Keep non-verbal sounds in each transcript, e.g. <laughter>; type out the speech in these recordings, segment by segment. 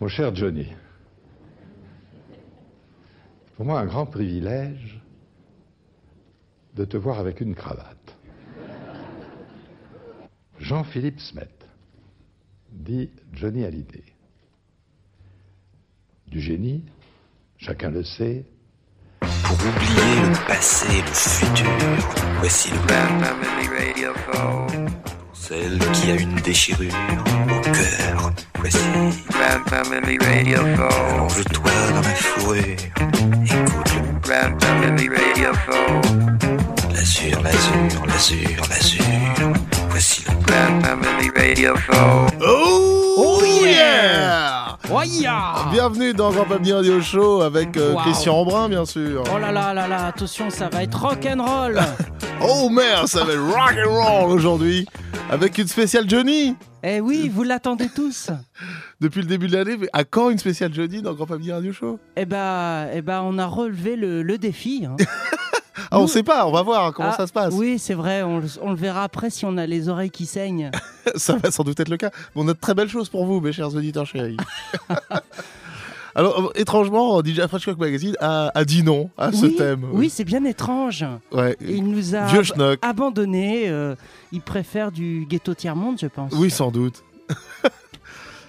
Mon cher Johnny, pour moi un grand privilège de te voir avec une cravate. Jean-Philippe Smet, dit Johnny Hallyday. Du génie, chacun le sait. Pour oublier le passé le futur, voici le Celle qui a une déchirure au cœur, voici. Grand Family Radio Show. Allonge-toi dans ma fourrure, écoute le Grand Family Radio Show. l'azur, l'azur, l'azur, l'azur. Voici le Grand Family Radio Show. Oh, yeah Oh yeah Bienvenue dans Grand Pamini Radio Show avec euh, Wow. Christian Embrun, bien sûr. Oh là là là là, attention, ça va être rock'n'roll <laughs> Oh merde, ça va être rock and roll aujourd'hui avec une spéciale Johnny. Eh oui, vous l'attendez tous <laughs> Depuis le début de l'année, mais à quand une spéciale Johnny dans Grand Pamini Radio Show? Eh ben, eh ben, on a relevé le, le défi. hein. <laughs> Ah, on Nous- sait pas, on va voir comment Ah, ça se passe. Oui, c'est vrai, on, le- on le verra après si on a les oreilles qui saignent. <laughs> Ça va sans doute être le cas. Mais on a de très belles choses pour vous, mes chers auditeurs chéris. <laughs> Alors, euh, étrangement, DJ Fresh Cock Magazine a, a dit non à ce thème. oui, c'est bien étrange. Ouais. Il nous a Vieux abandonné. euh, il préfère du ghetto tiers-monde, je pense. Oui, sans doute. <laughs>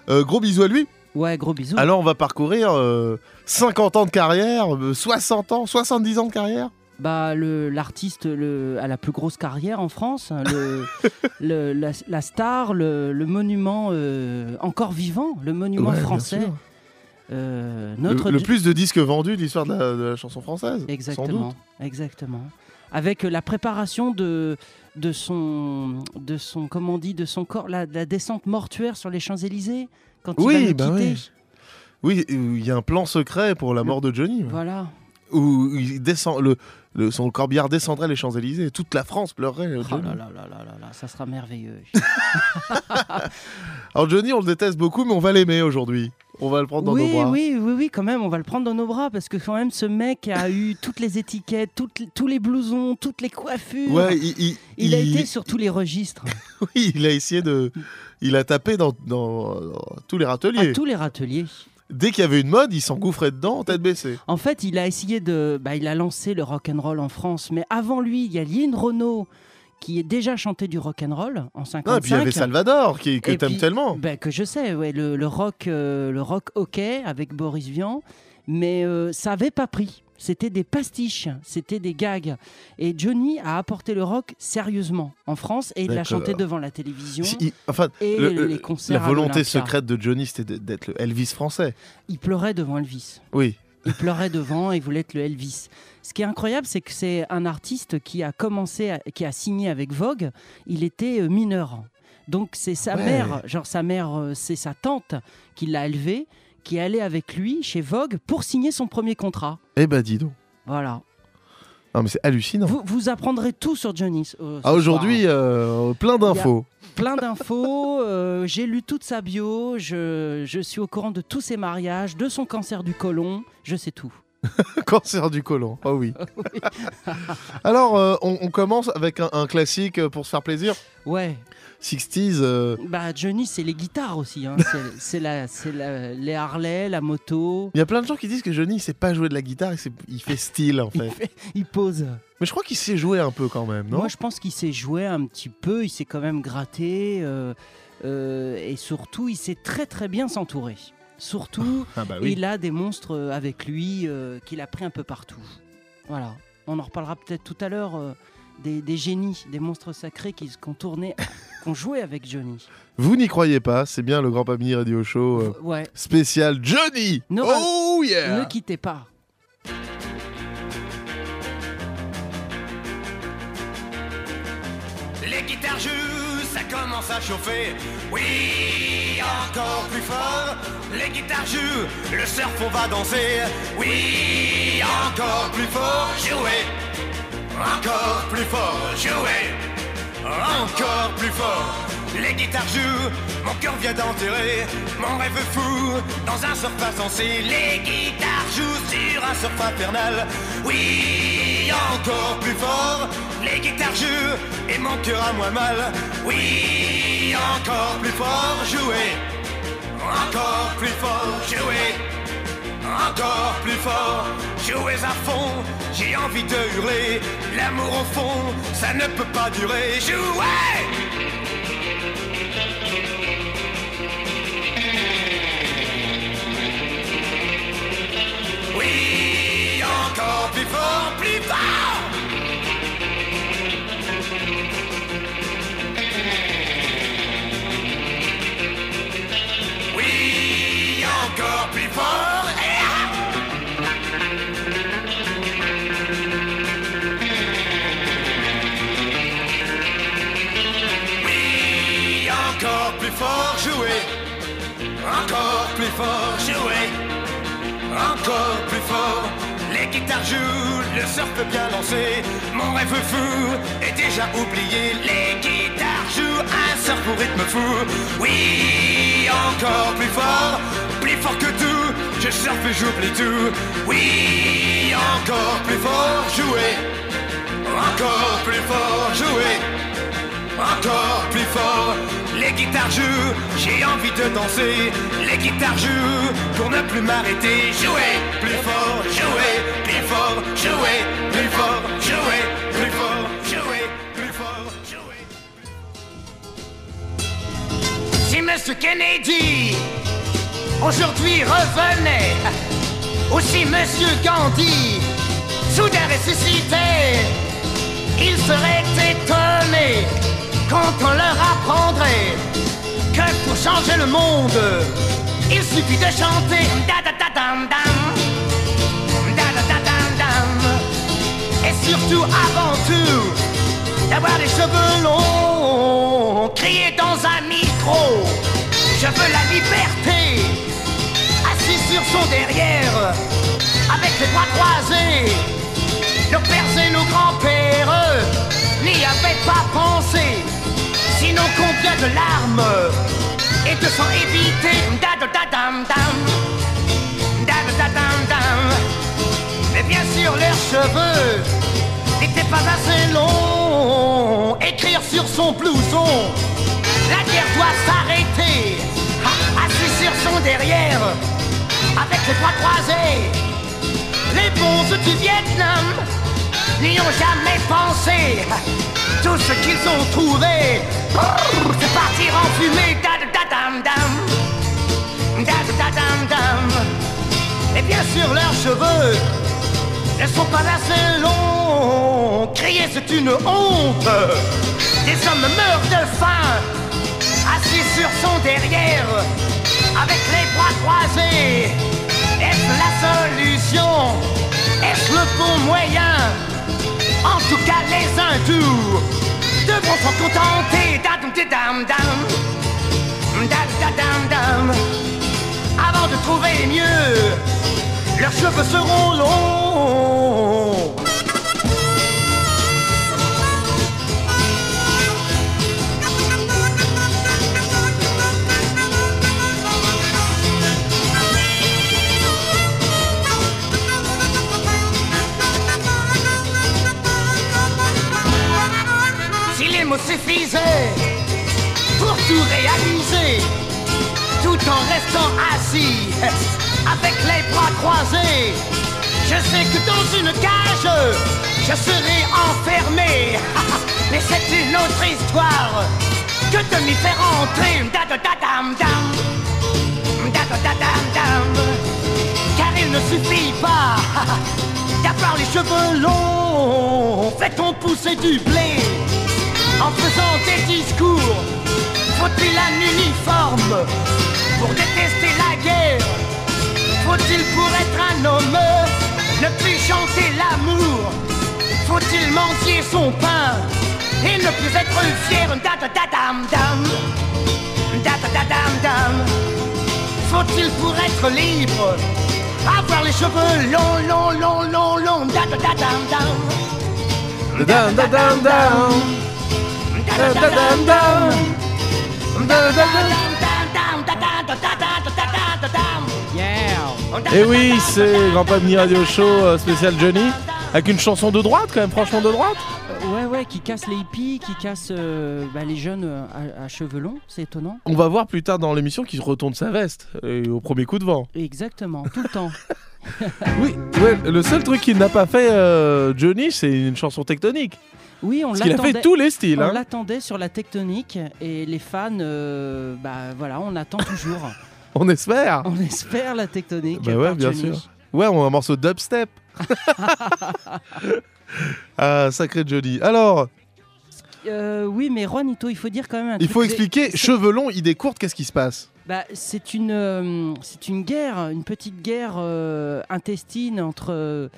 Euh, gros bisous à lui. Ouais, gros bisous. Alors, on va parcourir euh, 50 ans de carrière, euh, 60 ans, 70 ans de carrière. Bah, le- l'artiste le, a la plus grosse carrière en France, hein, le, <laughs> le- la, la star, le, le monument euh, encore vivant, le monument Ouais, français. Euh, Le, notre le plus de disques vendus de l'histoire de la, de la chanson française. Sans Exactement, doute. exactement. Avec la préparation de, de son, de son, comment on dit, de son corps, la, la descente mortuaire sur les Champs Élysées quand il va Oui, nous bah quitter. oui. Oui, il y a un plan secret pour la mort de Johnny. Voilà. Où il descend, le, le- son corbillard descendrait les Champs-Élysées. Toute la France pleurerait. euh, Oh Johnny. là là là là ça sera merveilleux. <laughs> <laughs> Alors Johnny, on le déteste beaucoup, mais on va l'aimer aujourd'hui. On va le prendre dans oui, nos bras. oui, oui, oui, quand même, on va le prendre dans nos bras parce que quand même, ce mec a eu <laughs> toutes les étiquettes, toutes tous les blousons, toutes les coiffures. Ouais, il, il- il, a il- été sur tous les registres, oui, il a essayé de. Il a tapé dans, dans- dans tous les à râteliers. tous les râteliers. Dès qu'il y avait une mode, il s'engouffrait dedans, tête baissée. En fait, il a essayé de, bah, il a lancé le rock and roll en France, mais avant lui, il y a Lynn Renault qui est déjà chanté du rock and roll en 55. Non, et puis il y avait Salvador, qui, que t'aimes tellement. Ben, que je sais, ouais, le, le rock, euh, le rock hockey avec Boris Vian, mais euh, ça avait pas pris. C'était des pastiches, c'était des gags. Et Johnny a apporté le rock sérieusement en France et il l'a chanté devant la télévision Si- il- enfin, et le- les le- concerts. la volonté secrète de Johnny, c'était d'être le Elvis français. Il pleurait devant Elvis. Oui. Il pleurait devant et voulait être le Elvis. Ce qui est incroyable, c'est que c'est un artiste qui a commencé, à- qui a signé avec Vogue. Il était euh, mineur. Donc c'est sa Ouais. mère, genre sa mère, euh, c'est sa tante qui l'a élevé, qui est avec lui chez Vogue pour signer son premier contrat. Eh ben dis donc. Voilà. Non, mais c'est hallucinant. Vous, vous apprendrez tout sur Johnny. euh, Ah, Aujourd'hui, euh, plein d'infos. plein d'infos. euh, J'ai lu toute sa bio. Je, je suis au courant de tous ses mariages, de son cancer du côlon. Je sais tout. <laughs> Cancer du côlon. Oh oui. <laughs> Alors, on, on commence avec un, un classique pour se faire plaisir. Ouais. 60s. euh, Bah Johnny, c'est les guitares aussi. hein. <laughs> C'est- la, c'est la- les Harley, la moto. Il y a plein de gens qui disent que Johnny, il sait pas jouer de la guitare, il, sait- il fait style en <laughs> Il, fait. il pose. Mais je crois qu'il sait jouer un peu quand même, non? Moi, je pense qu'il s'est joué un petit peu. Il s'est quand même gratté. euh, euh, et surtout, il sait très très bien s'entourer. Surtout, <laughs> Ah bah il a des monstres avec lui euh, qu'il a pris un peu partout. Voilà. On en reparlera peut-être tout à l'heure. Des, des génies, des monstres sacrés qui, ont tourné, <laughs> qui ont joué avec Johnny. Vous n'y croyez pas, c'est bien le Grand Pamini Radio Show euh, Ouais. spécial Johnny Ne- Oh yeah Ne quittez pas. Les guitares jouent, ça commence à chauffer. Oui, encore plus fort. Les guitares jouent, le surf on va danser. Oui, encore plus fort. Jouer, encore plus fort. Jouer, encore plus fort. Les guitares jouent, mon cœur vient d'enterrer mon rêve fou dans un surf insensé. Les guitares jouent sur un surf. Oui, encore plus fort. Les guitares jouent et mon cœur a moins mal. Oui, encore plus fort. Jouer, encore plus fort, jouez, encore plus fort, jouez à fond, j'ai envie de hurler, l'amour au fond, ça ne peut pas durer, jouez Oui, encore plus fort, plus fort! Oui, encore plus fort jouer encore plus fort. Les guitares jouent, le surf bien lancé. Mon rêve fou est déjà oublié. Les guitares jouent un surf au rythme fou. Oui, encore plus fort, plus fort que tout. Je surfe et j'oublie tout. Oui, encore plus fort, jouer. Encore plus fort, jouer. Encore plus fort, les guitares jouent, j'ai envie de danser. Les guitares jouent pour ne plus m'arrêter. Jouer plus fort, jouer plus fort, jouer plus fort, jouer plus fort, jouer plus fort, jouer. Si Monsieur Kennedy aujourd'hui revenait, ou si Monsieur Gandhi soudain ressuscitait, il serait étonné quand on leur apprendrait que pour changer le monde, il suffit de chanter da da da dam dam, da da da dam dam, et surtout avant tout d'avoir les cheveux longs, crier dans un micro, je veux la liberté, assis sur son derrière, avec les bras croisés. Nos pères et nos grands-pères n'y avaient pas pensé. Sinon combien de larmes et de sang évité da da da dam dam da da da dam dam. Mais bien sûr leurs cheveux n'étaient pas assez longs. Écrire sur son blouson, la guerre doit s'arrêter. Assis sur son derrière, avec les bras croisés. Les bons du Vietnam n'y ont jamais pensé. Tout ce qu'ils ont trouvé, c'est partir en fumée. Da da da dam dam, da da da dam dam. Et bien sûr leurs cheveux ne sont pas assez longs. Crier c'est une honte. Des hommes meurent de faim, assis sur son derrière, avec les bras croisés. Est-ce la solution? Est-ce le bon moyen? En tout cas, les hindous devront s'en contenter. Dadum, didam, dam. Dad, dadam, dam. Avant de trouver mieux, leurs cheveux seront longs. Mots suffisaient pour tout réaliser, tout en restant assis, avec les bras croisés, je sais que dans une cage, je serai enfermé. <laughs> Mais c'est une autre histoire que de m'y faire entrer. Da da da dam dam, da da da dam. Car il ne suffit pas <laughs> d'avoir les cheveux longs. Fait-on pousser du blé en faisant des discours. Faut-il un uniforme pour détester la guerre? Faut-il pour être un homme ne plus chanter l'amour? Faut-il mendier son pain et ne plus être fier? Da da da dam dam Da da da dam dam Faut-il pour être libre avoir les cheveux longs, longs, longs, longs, longs? Da da da dam, dam. Da da da dam dam Et oui, c'est Grand Pamini Radio Show euh, spécial Johnny. Avec une chanson de droite, quand même, franchement de droite. ouais, ouais, qui casse les hippies, qui casse euh, bah, les jeunes euh, à, à cheveux longs, c'est étonnant. On va voir plus tard dans l'émission qu'il retourne sa veste au premier coup de vent. Exactement, tout le <laughs> temps. Oui, ouais, le seul truc qu'il n'a pas fait euh, Johnny, c'est une chanson tectonique. Oui, on a l'attendait. fait tous les styles. On hein. l'attendait sur la tectonique et les fans, euh, bah voilà, on attend toujours. <laughs> On espère. on espère la tectonique. Bah ouais, bien Johnny. sûr. Ouais, on a un morceau dubstep. <laughs> ah, sacré Johnny. Alors, Euh, oui, mais Juanito, il faut dire quand même un il truc, faut expliquer, cheveux longs, idée courte, qu'est-ce qui se passe? Bah, c'est une, euh, c'est une guerre, une petite guerre euh, intestine entre,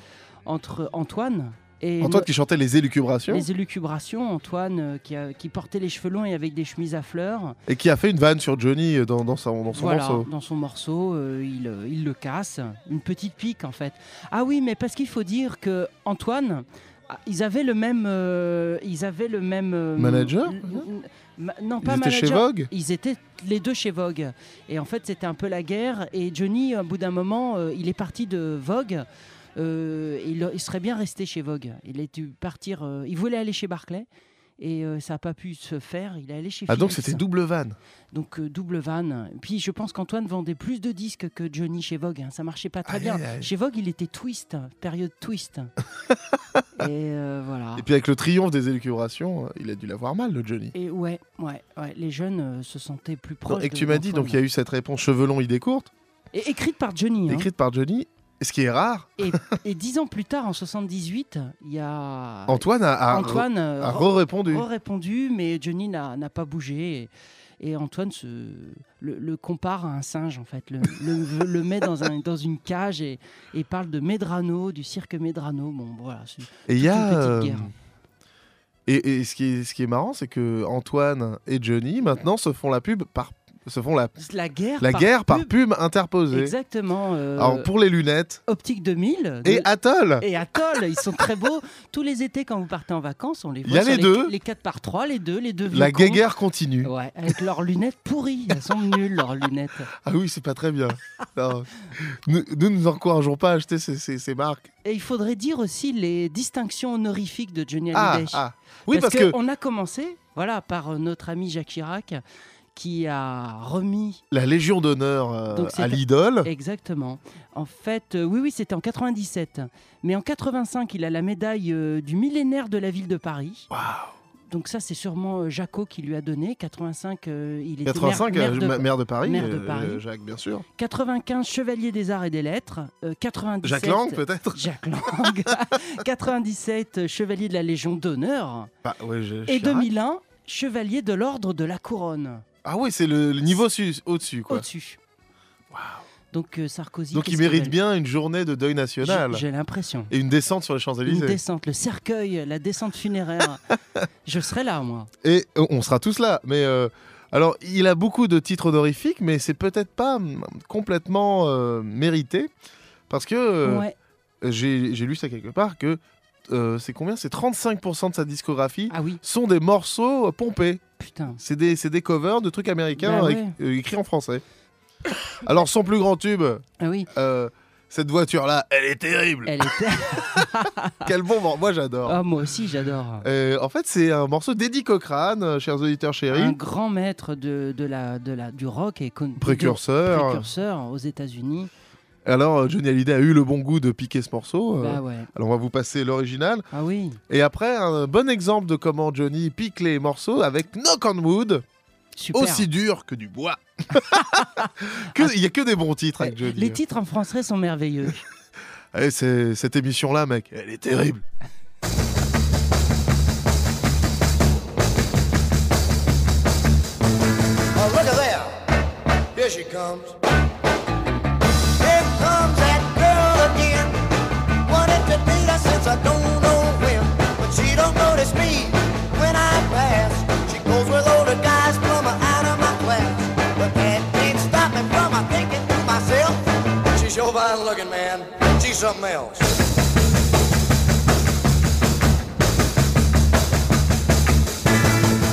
entre Antoine et Antoine qui chantait les élucubrations les élucubrations. Antoine euh, qui, a- qui portait les cheveux longs et avec des chemises à fleurs. et qui a fait une vanne sur Johnny euh, dans, dans son, dans son voilà, morceau. dans son morceau, euh, il, il le casse. Une petite pique en fait. Ah oui, mais parce qu'il faut dire que Antoine. ah, Ils avaient le même, euh, ils avaient le même euh, Manager, ma- non Ils pas étaient chez manager, Vogue Ils étaient les deux chez Vogue. Et en fait, c'était un peu la guerre. Et Johnny, au bout d'un moment, euh, il est parti de Vogue. Euh, il, il serait bien resté chez Vogue. Il est dû partir. euh, il voulait aller chez Barclay. Et euh, ça n'a pas pu se faire. Il est allé chez Ah, donc c'était double vanne. Donc euh, double van. Puis je pense qu'Antoine vendait plus de disques que Johnny chez Vogue. hein. Ça marchait pas très bien. Chez Vogue, il était twist, période twist. <laughs> et euh, voilà. Et puis avec le triomphe des élucubrations, il a dû l'avoir mal, le Johnny. Et ouais, ouais, ouais, les jeunes se sentaient plus proches. et que tu m'as dit, donc il y a eu cette réponse cheveux longs, idée courte, Et écrite par Johnny. hein. écrite par Johnny. Et ce qui est rare, Et, et dix ans plus tard, en 78, il y a Antoine a, a- Antoine euh, a re- re-répondu. répondu, mais Johnny n'a pas bougé. Et, et Antoine se, le, le compare à un singe, en fait. Le, le- le met dans, un, dans une cage et, et parle de Medrano, du cirque Medrano. Bon, voilà. Et il y a. une petite euh, guerre. Et, et ce, qui est, ce qui est marrant, c'est que Antoine et Johnny maintenant se font la pub par se font la, La guerre la par guerre par pub. pub interposée. Exactement. euh, Alors pour les lunettes Optique 2000. et Atoll. et Atoll, ils sont très beaux. <laughs> Tous les étés, quand vous partez en vacances, on les voit. Il y a les deux. Les 4 par 3 les deux, les deux La guéguerre continue. Ouais, avec leurs lunettes pourries. Elles sont nulles, leurs lunettes. Ah oui, c'est pas très bien. Non. Nous, nous nous encourageons pas à acheter ces, ces- ces marques. Et il faudrait dire aussi les distinctions honorifiques de Johnny Ah, Hallyday. ah. Oui, parce, que, on a commencé, voilà, par euh, notre ami Jacques Chirac, qui a remis la Légion d'honneur euh, à l'idole. exactement. En fait, euh, oui, oui, c'était en 97. Mais en 85, il a la médaille euh, du millénaire de la ville de Paris. Waouh. Donc ça, c'est sûrement Jaco qui lui a donné. 85, euh, il était 85, maire, maire de- ma- maire de Paris, maire de euh, Paris. Jacques, bien sûr. 95, chevalier des arts et des lettres. Euh, 97, Jacques Lang, peut-être <laughs> Jacques Lang. <laughs> 97, euh, chevalier de la Légion d'honneur. Bah, ouais, Et Chirac. 2001, chevalier de l'ordre de la couronne. Ah oui, c'est le, le niveau su- au-dessus, quoi. Au-dessus. Donc euh, Sarkozy. Donc il mérite bien une journée de deuil national. J'ai l'impression. Et une descente sur les Une Champs-Élysées. descente, le cercueil, la descente funéraire. <laughs> Je serai là, moi. Et euh, on sera tous là. Mais euh, alors, il a beaucoup de titres honorifiques, mais c'est peut-être pas hum, complètement euh, mérité. Parce que ouais. j'ai lu ça quelque part que c'est combien? C'est 35% de sa discographie Ah oui, sont des morceaux pompés. Putain. C'est des, c'est des covers de trucs américains Bah euh, écrits en français. Alors, son plus grand tube, Ah oui, euh, cette voiture-là, elle est terrible. elle était. <laughs> Quel bon morceau. Moi, j'adore. Ah, moi aussi, j'adore. Euh, en fait, c'est un morceau d'Eddie Cochrane, euh, chers auditeurs chéris. Un grand maître de, de la, de la, du rock et con- Précurseur. précurseur aux États-Unis. Alors, euh, Johnny Hallyday a eu le bon goût de piquer ce morceau. euh, Bah ouais. Alors, on va vous passer l'original. Ah oui. Et après, un bon exemple de comment Johnny pique les morceaux avec Knock on Wood, Super. aussi dur que du bois. <laughs> <laughs> Que- Il y a que des bons titres avec Johnny. Les titres en français sont merveilleux. <laughs> Eh, c'est- cette émission-là, mec, elle est terrible. Oh, look at there. Here she comes. She's sure fine looking, man. She's something else.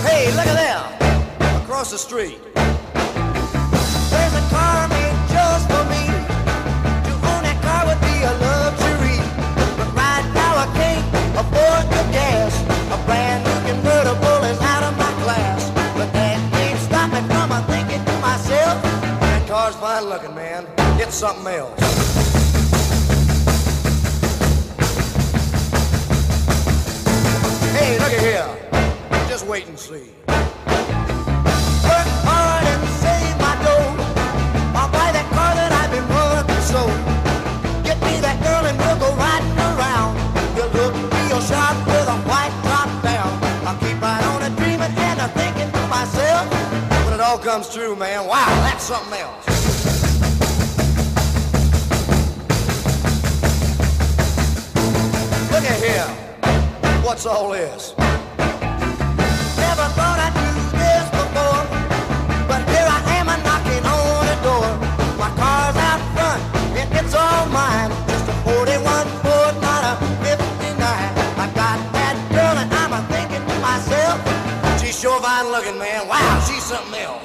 Hey, look at them. Across the street. There's a car made just for me. To own that car would be a luxury. But right now I can't afford the gas. A brand new convertible is out of my class. But that can't stop me from thinking to myself. That car's fine looking, man. Something else. Hey, look at here. Just wait and see. Work hard and save my dough. I'll buy that car that I've been working so. Get me that girl and we'll go riding around. Look real sharp with a white down. I'll keep right on dreaming and I'm thinking to myself. When it all comes true, man, wow, that's something else. What's all this? Never thought I'd do this before, but here I am a knocking on door. My car's out front, and it's all mine. Just a 41 Ford, not a 59. I got that girl, and I'm a thinking to myself, she's looking, man. Wow, she's something else.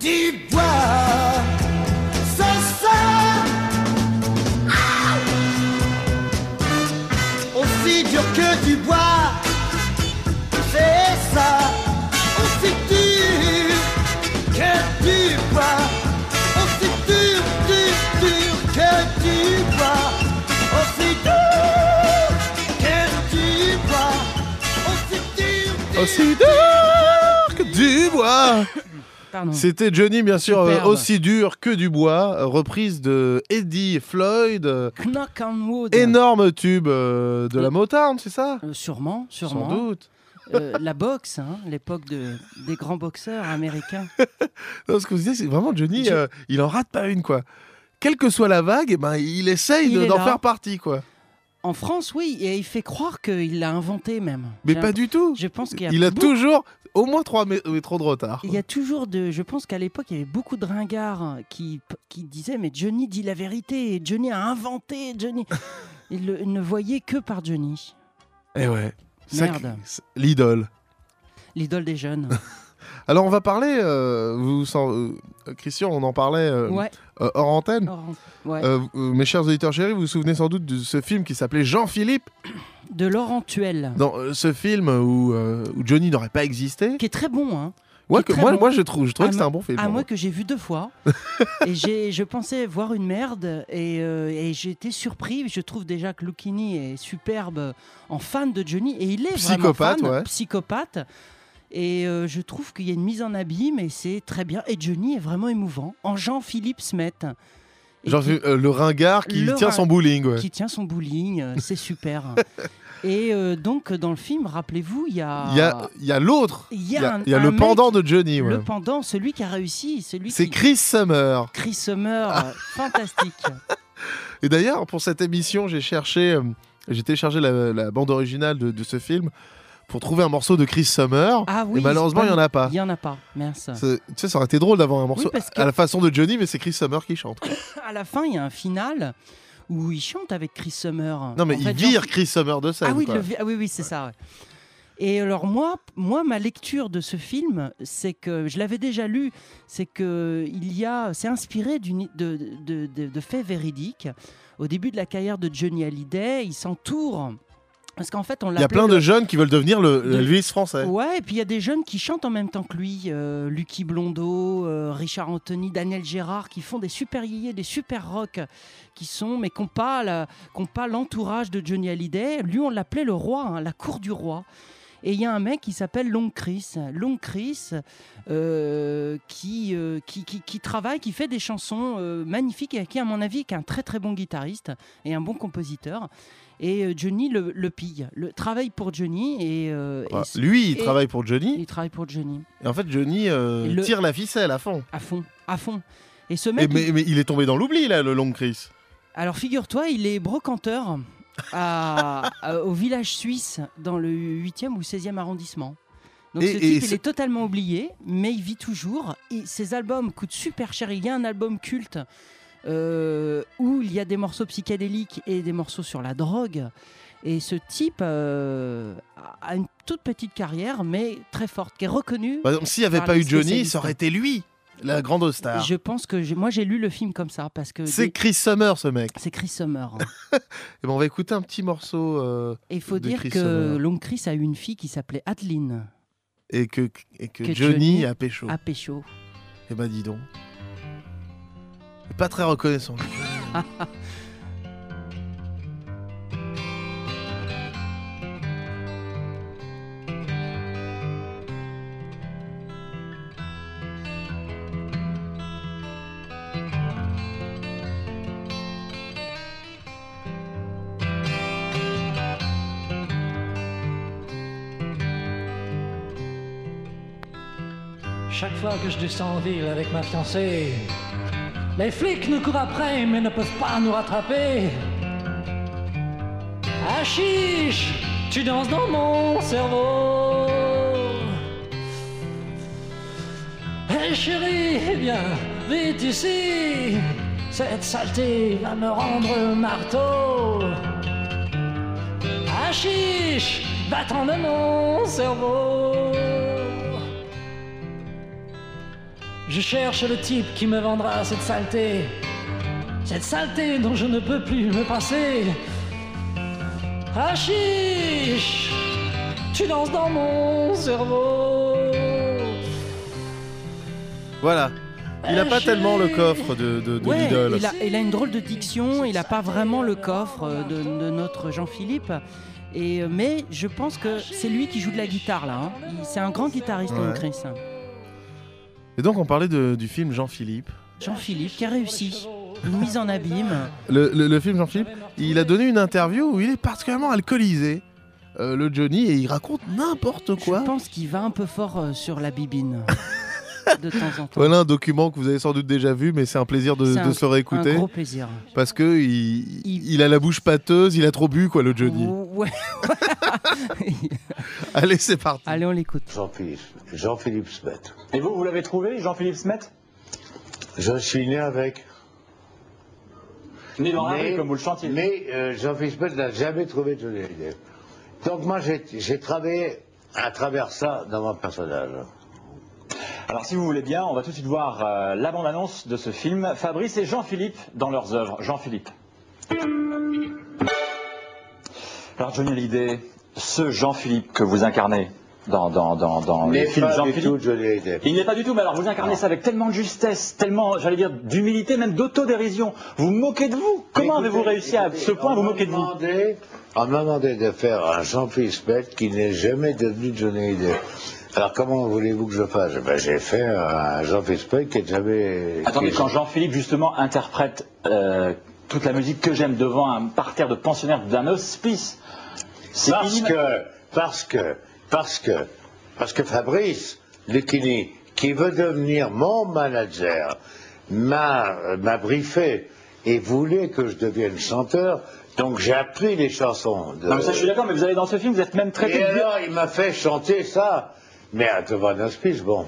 Du bois, c'est ça. Ah aussi dur que du bois, c'est ça. Aussi dur que du bois, aussi dur, dur, dur que du bois, aussi dur que du bois, aussi. Aussi dur que du bois. C'était Johnny, bien sûr, euh, aussi dur que du bois, euh, reprise de Eddie Floyd. euh, Knock on wood. Énorme tube euh, de la. Motown, c'est ça? Euh, sûrement, sûrement. Sans doute. Euh, la boxe, hein, l'époque de, des grands boxeurs américains. <laughs> Non, ce que vous disiez, c'est vraiment Johnny, Je- euh, il en rate pas une, quoi. Quelle que soit la vague, eh ben, il essaye de- d'en faire partie, quoi. En France, oui, et il fait croire qu'il l'a inventé même. Mais pas du tout. Je pense qu'il y a Il a beaucoup- toujours au moins trois mé- métros de retard. Il y a toujours de. Je pense qu'à l'époque, il y avait beaucoup de ringards qui, qui disaient Mais Johnny dit la vérité, Johnny a inventé. Johnny. <laughs> il, le- il ne voyait que par Johnny, Eh ouais. Merde. c'est L'idole. l'idole des jeunes. <laughs> Alors on va parler, euh, vous euh, Christian, on en parlait euh, ouais. euh, hors antenne. Ouais. Mes chers auditeurs chéris, vous vous souvenez sans doute de ce film qui s'appelait Jean-Philippe De Laurent Tuel, Dans ce film où, où Johnny n'aurait pas existé. qui est très bon. Hein. Ouais, que- moi, bon. moi je trouve, je trouve que c'est un bon film. Ah, moi. que j'ai vu deux fois. <laughs> et j'ai, je pensais voir une merde et, euh, et j'ai été surpris. Je trouve déjà que Lucchini est superbe en fan de Johnny et il est Psychopathe, vraiment fan, ouais. psychopathe. Et euh, je trouve qu'il y a une mise en abîme et c'est très bien. Et Johnny est vraiment émouvant. En Jean-Philippe Smet. Et Genre qui- euh, le ringard qui Le tient ring- son bowling. Ouais. qui tient son bowling, euh, c'est <laughs> super. et euh, donc dans le film, rappelez-vous, il y a, Il y a, l'autre. il y a y a, un- il y a un le pendant de Johnny. ouais. le pendant, celui qui a réussi, celui C'est qui Chris Summer. Chris Summer, <laughs> fantastique. Et d'ailleurs, pour cette émission, j'ai cherché, j'ai téléchargé la, la bande originale de, de ce film pour trouver un morceau de Chris Summer. Ah oui, et malheureusement, il n'y en a pas. Il y en a pas. C'est- Tu sais, ça aurait été drôle d'avoir un morceau parce que- à la façon de Johnny, mais c'est Chris Summer qui chante. <coughs> À la fin, il y a un final où il chante avec Chris Summer. Non, mais En il fait, vire Chris Summer de scène. Ah oui, quoi. le vi- ah oui, oui, c'est ça. ouais. Et alors moi, moi, ma lecture de ce film, c'est que je l'avais déjà lu, c'est que il y a, c'est inspiré d'une- de, de, de- de faits véridiques. Au début de la carrière de Johnny Hallyday, il s'entoure parce qu'en fait, on Il y a plein le- de jeunes qui veulent devenir le, de- Elvis français. Ouais, et puis il y a des jeunes qui chantent en même temps que lui. Euh, Lucky Blondeau, euh, Richard Anthony, Daniel Gérard, qui font des super yéyés, des super rock, qui sont, mais qui n'ont pas la- l'entourage de Johnny Hallyday. Lui, on l'appelait le roi, hein, la cour du roi. Et il y a un mec qui s'appelle Long Chris. Long Chris, euh, qui, euh, qui, qui, qui travaille, qui fait des chansons euh, magnifiques et qui, à mon avis, est un très très bon guitariste et un bon compositeur. Et euh, Johnny le, le pille, le travaille pour Johnny et, euh, et Ah, lui, il et- travaille pour Johnny. il travaille pour Johnny Et en fait, Johnny euh, le- tire la ficelle à fond. à fond, à fond. Et ce Et mec, mais, il- mais il est tombé dans l'oubli, là, le long Chris. alors figure-toi, il est brocanteur à- <laughs> à- au village suisse dans le 8e ou 16e arrondissement. Donc Et- ce et type, il est totalement oublié, mais il vit toujours. Et ses albums coûtent super cher. Il y a un album culte euh, où il y a des morceaux psychédéliques et des morceaux sur la drogue. Et ce type euh, a une toute petite carrière, mais très forte, qui est reconnue. Par exemple, s'il n'y avait pas eu Johnny, ça aurait été lui, la grande star. Je pense que moi j'ai lu le film comme ça parce que C'est des- Chris Summer, ce mec. c'est Chris Summer. <laughs> Et ben, on va écouter un petit morceau euh, Et il faut de dire Chris que. Long Chris a eu une fille qui s'appelait Adeline et que, et que, Que Johnny, Johnny a pécho. à Pécho. Eh ben, dis donc. Pas très reconnaissant. Chaque fois que je descends en ville avec ma fiancée, les flics nous courent après mais ne peuvent pas nous rattraper. Ah chiche, tu danses dans mon cerveau. Hé chérie, viens vite ici. Cette saleté va me rendre marteau. Ah chiche, va-t'en de mon cerveau. Je cherche le type qui me vendra cette saleté. Cette saleté dont je ne peux plus me passer. Ah chiche, tu danses dans mon cerveau. Voilà. Il n'a pas tellement le coffre de, de, de Ouais, l'idole. il a, il a une drôle de diction, il n'a pas vraiment le coffre de, de notre Jean-Philippe. Et, euh, mais je pense que c'est lui qui joue de la guitare là. hein. C'est un grand guitariste, Ouais. Chris. Et donc, on parlait de- du film Jean-Philippe. Jean-Philippe qui a réussi. Une mise en abîme. Le, le- le film Jean-Philippe, il a donné une interview où il est particulièrement alcoolisé, euh, le Johnny, et il raconte n'importe Je quoi. pense qu'il va un peu fort euh, sur la bibine. <laughs> de temps en temps. Voilà un document que vous avez sans doute déjà vu, mais c'est un plaisir de, de un- se le réécouter. Un gros plaisir. Parce que il, Il- il a la bouche pâteuse, il a trop bu, quoi, le Johnny. Ouais. <laughs> <laughs> Allez, c'est parti. Allez, on l'écoute. Jean-Philippe, Jean-Philippe Smet. Et vous, vous l'avez trouvé, Jean-Philippe Smet? Je suis né avec. Né dans la mais rue, comme vous le chantiez. mais, euh, Jean-Philippe Smet n'a jamais trouvé Johnny Hallyday. Donc moi, j'ai j'ai travaillé à travers ça dans mon personnage. Alors, si vous voulez bien, on va tout de suite voir euh, la bande-annonce de ce film. Fabrice et Jean-Philippe dans leurs œuvres. Jean-Philippe. Alors, Johnny Hallyday, ce Jean-Philippe que vous incarnez, dans, dans, dans, dans Il le n'est film pas du Jean-Philippe. Il n'est pas du tout, mais alors vous incarnez ça avec tellement de justesse, tellement, j'allais dire, d'humilité, même d'autodérision. Vous moquez de vous. Comment avez-vous réussi à ce point à vous moquer de vous On m'a demandé de faire un Jean-Philippe Spett qui n'est jamais devenu Johnny Depp. Alors comment voulez-vous que je fasse? Ben, J'ai fait un Jean-Philippe Spett qui n'est jamais... Attendez, quand Jean-Philippe justement interprète euh, toute la musique que j'aime devant un parterre de pensionnaires d'un hospice, Parce que, parce que, parce que, parce que Fabrice Lucchini, qui veut devenir mon manager, m'a, m'a briefé et voulait que je devienne chanteur, donc j'ai appris les chansons. De... Non, mais ça, je suis d'accord, mais vous avez dans ce film, vous êtes même traité Et alors, il m'a fait chanter ça. Mais à devant un hospice, bon.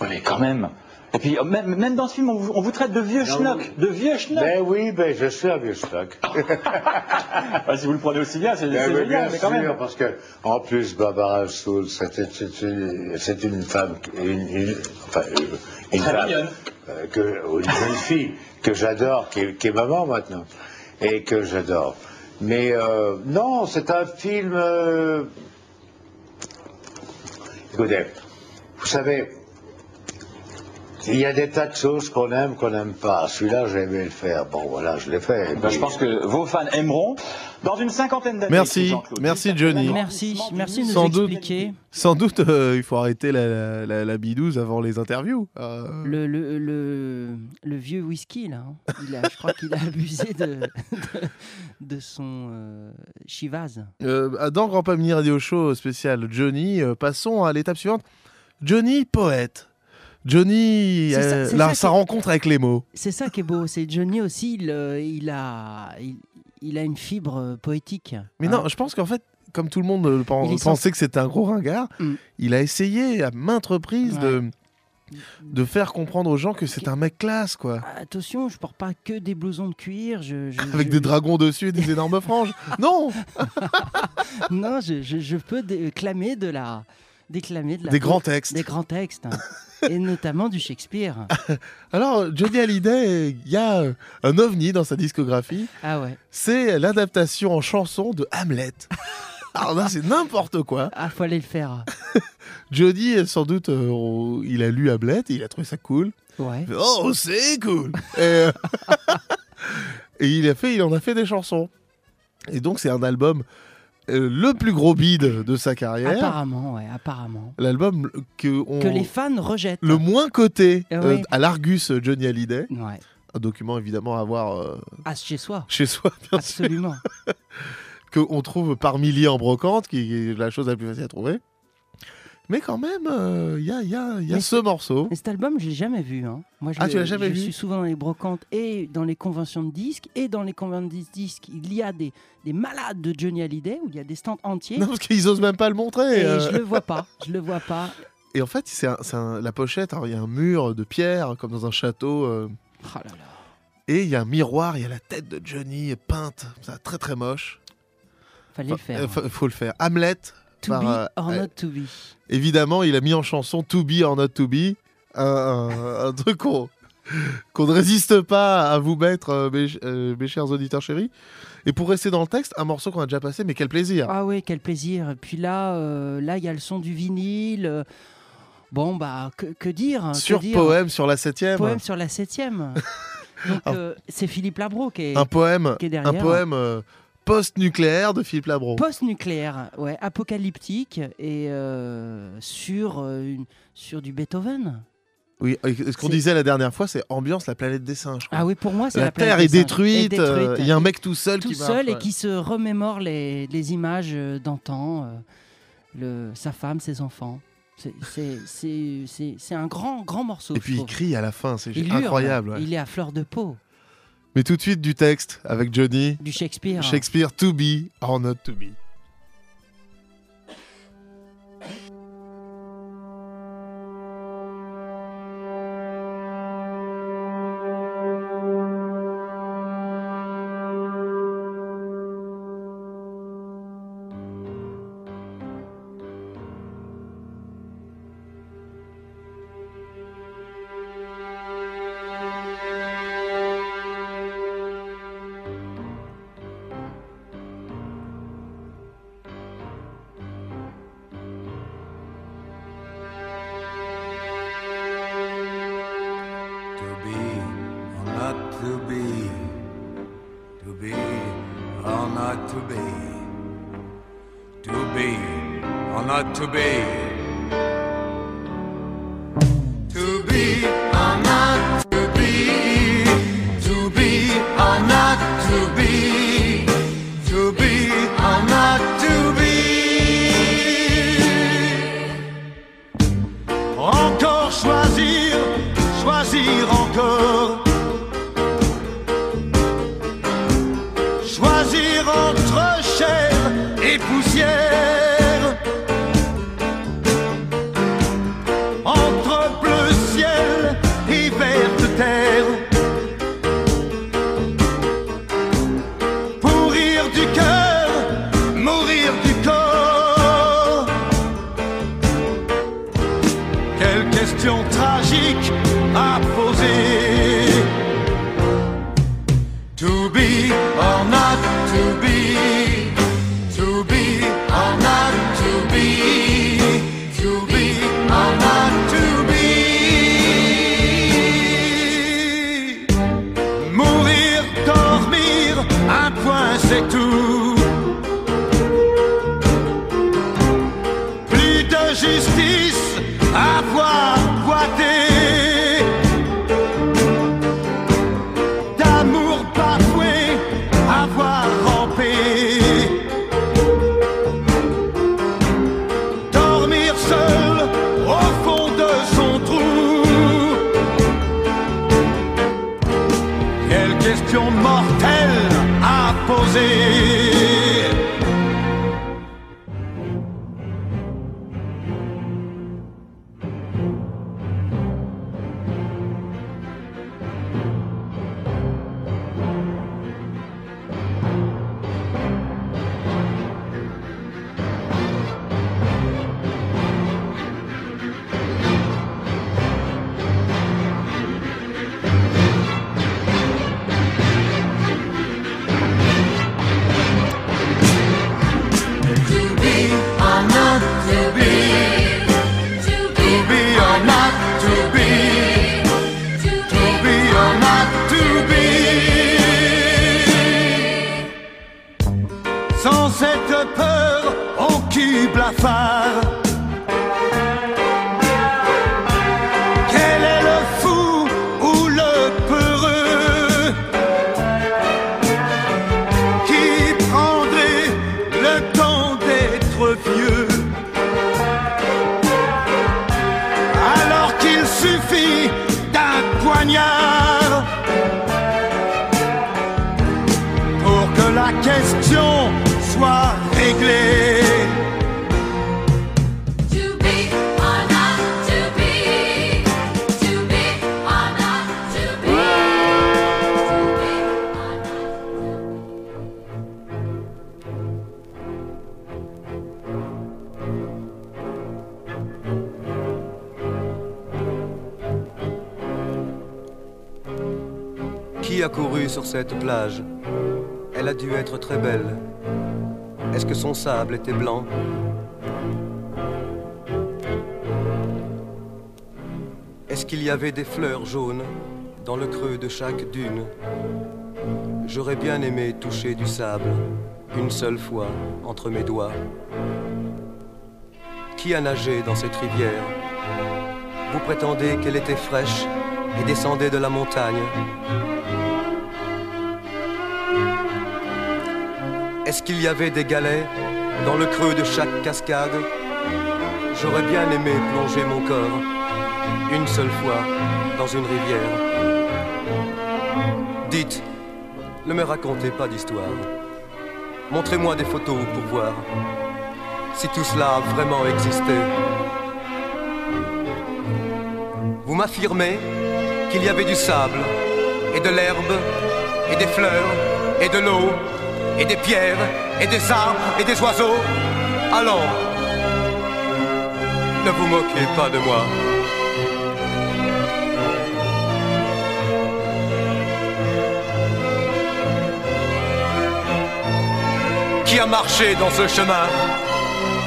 Mais quand même. Et puis, euh, même, même dans ce film, on vous, on vous traite de vieux schnock, de vieux schnock. Ben oui, ben je suis un vieux stock. <laughs> Ah, si vous le prenez aussi bien, c'est Ben génial, bien mais quand sûr, même. parce que en plus Barbara Soul, c'était c'est une, femme, une, une- enfin, une, femme, euh, que, une jeune fille que j'adore, qui, est- qui est maman maintenant, et que j'adore. Mais euh, non, c'est un film. euh, Écoutez, vous savez, il y a des tas de choses qu'on aime, qu'on n'aime pas. Celui-là, j'ai aimé le faire. Bon, voilà, je l'ai fait. Ben, je pense que vos fans aimeront. Dans une cinquantaine d'années. Merci, merci Johnny. Merci, merci de nous Sans doute. expliquer. Sans doute, euh, il faut arrêter la, la, la- la bidouze avant les interviews. Euh, Le, le, le, le vieux whisky, là, hein. Il a, je crois qu'il a <laughs> abusé de, de, de son euh, Chivaz. euh, dans Grand Pas Mini Radio Show spécial Johnny, passons à l'étape suivante. Johnny, poète. Johnny, ça- euh, là, sa qui- rencontre avec les mots. C'est ça qui est beau. C'est Johnny aussi, il, euh, il, a, il, il a une fibre euh, poétique. Mais hein. non, je pense qu'en fait, comme tout le monde euh, pensait que c'était un gros ringard, Mm. il a essayé à maintes reprises de, de faire comprendre aux gens que c'est un mec classe, quoi. Attention, je porte pas que des blousons de cuir. Je, je- Avec je- des dragons dessus et des énormes franges. <laughs> Non Non, je, je- je peux déclamer de la, déclamer de la Des grands textes. des grands textes, hein. et notamment du Shakespeare. <laughs> Alors, Johnny Hallyday, il y a un ovni dans sa discographie. Ah ouais. C'est l'adaptation en chanson de Hamlet. <laughs> Alors là, c'est n'importe quoi. Ah, faut aller le faire. <laughs> Johnny, sans doute, euh, il a lu Hamlet et il a trouvé ça cool. Ouais. Fait, Oh, c'est cool et, euh, et il a fait, il en a fait des chansons. Et donc, c'est un album le plus gros bide de sa carrière. Apparemment, ouais, apparemment. L'album que, on- Que les fans rejettent. le moins coté euh, à l'Argus Johnny Hallyday. Ouais. Un document évidemment à voir euh, Ah, chez soi. chez soi, bien sûr. Absolument. <laughs> qu'on trouve par milliers en brocante, qui est la chose la plus facile à trouver. Mais quand même, euh, il y a, il y a- il y a ce morceau. Mais cet album, je l'ai jamais vu. hein. Moi, je Ah, le- tu l'as jamais je vu suis souvent dans les brocantes et dans les conventions de disques. Et dans les conventions de disques, il y a des, des malades de Johnny Hallyday où il y a des stands entiers. Non, parce qu'ils osent même pas le montrer. et euh. je le vois pas. Je le vois pas. <laughs> Et en fait, c'est la pochette. Il y a un mur de pierre, comme dans un château. euh, Oh là là. et il y a un miroir, il y a la tête de Johnny peinte. Ça, très très moche. Fallait le faire. euh, faut, faut le faire. Hamlet. To par, be euh, or euh, not to be. Évidemment, il a mis en chanson To Be or Not To Be. Un, <laughs> truc qu'on ne résiste pas à vous mettre, euh, mes, mes chers auditeurs chéris. Et pour rester dans le texte, un morceau qu'on a déjà passé, mais quel plaisir. Ah oui, quel plaisir. Et puis là, euh, là, il y a le son du vinyle. Bon, bah, que, que dire hein, que sur dire poème sur la septième. Poème sur la septième. <laughs> Donc, euh, c'est Philippe Labro qui est, un poème, qui est un derrière. poème euh, post-nucléaire de Philippe Labro. post-nucléaire, ouais, apocalyptique et euh, sur, euh, une- sur du Beethoven. Oui, ce qu'on disait la dernière fois, c'est ambiance la planète des singes. quoi. Ah oui, pour moi, c'est la, la, planète Terre est des singes. détruite, Est euh, détruite. il y a un mec tout seul tout qui seul marche, et ouais. qui se remémore les, les images euh, d'antan, euh, le, sa femme, ses enfants. C'est- un grand, grand morceau. Et puis il crie à la fin, c'est incroyable. ouais. Il est à fleur de peau. Mais tout de suite du texte avec Johnny. Du Shakespeare. Shakespeare to be or not to be. To be, justice à voir boiter. Couru sur cette plage. Elle a dû être très belle. Est-ce que son sable était blanc? Est-ce qu'il y avait des fleurs jaunes dans le creux de chaque dune? J'aurais bien aimé toucher du sable une seule fois entre mes doigts. Qui a nagé dans cette rivière? Vous prétendez qu'elle était fraîche et descendait de la montagne Est-ce qu'il y avait des galets dans le creux de chaque cascade? J'aurais bien aimé plonger mon corps une seule fois dans une rivière. Dites, ne me racontez pas d'histoire. Montrez-moi des photos pour voir si tout cela a vraiment existé. Vous m'affirmez qu'il y avait du sable et de l'herbe et des fleurs et de l'eau et des pierres et des arbres et des oiseaux. Allons, ne vous moquez pas de moi. Qui a marché dans ce chemin?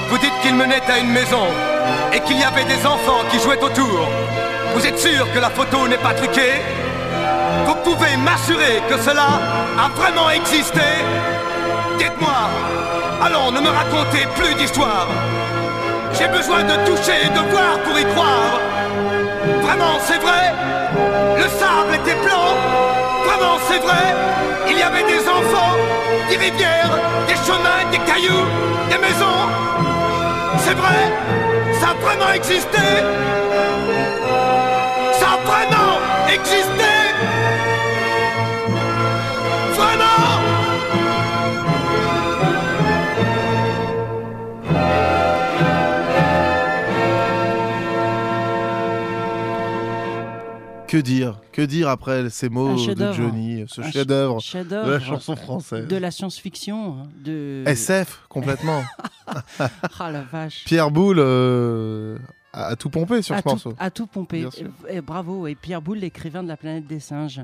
Vous dites qu'il menait à une maison et qu'il y avait des enfants qui jouaient autour. Vous êtes sûr que la photo n'est pas truquée? Vous pouvez m'assurer que cela a vraiment existé? Allons, ne me racontez plus d'histoire. J'ai besoin de toucher et de voir pour y croire. Vraiment, c'est vrai? Le sable était blanc. Vraiment, c'est vrai? Il y avait des enfants, des rivières, des chemins, des cailloux, des maisons. C'est vrai? Ça a vraiment existé? Ça a vraiment existé? Que dire Que dire après ces mots de. Johnny, ce chef-d'œuvre de la chanson française De la science-fiction. hein, De... SF, complètement. <laughs> ah la vache. Pierre Boulle euh, a, a tout pompé sur à ce tout, morceau. à tout sûr. Et, et bravo. Et Pierre Boulle, l'écrivain de La planète des singes.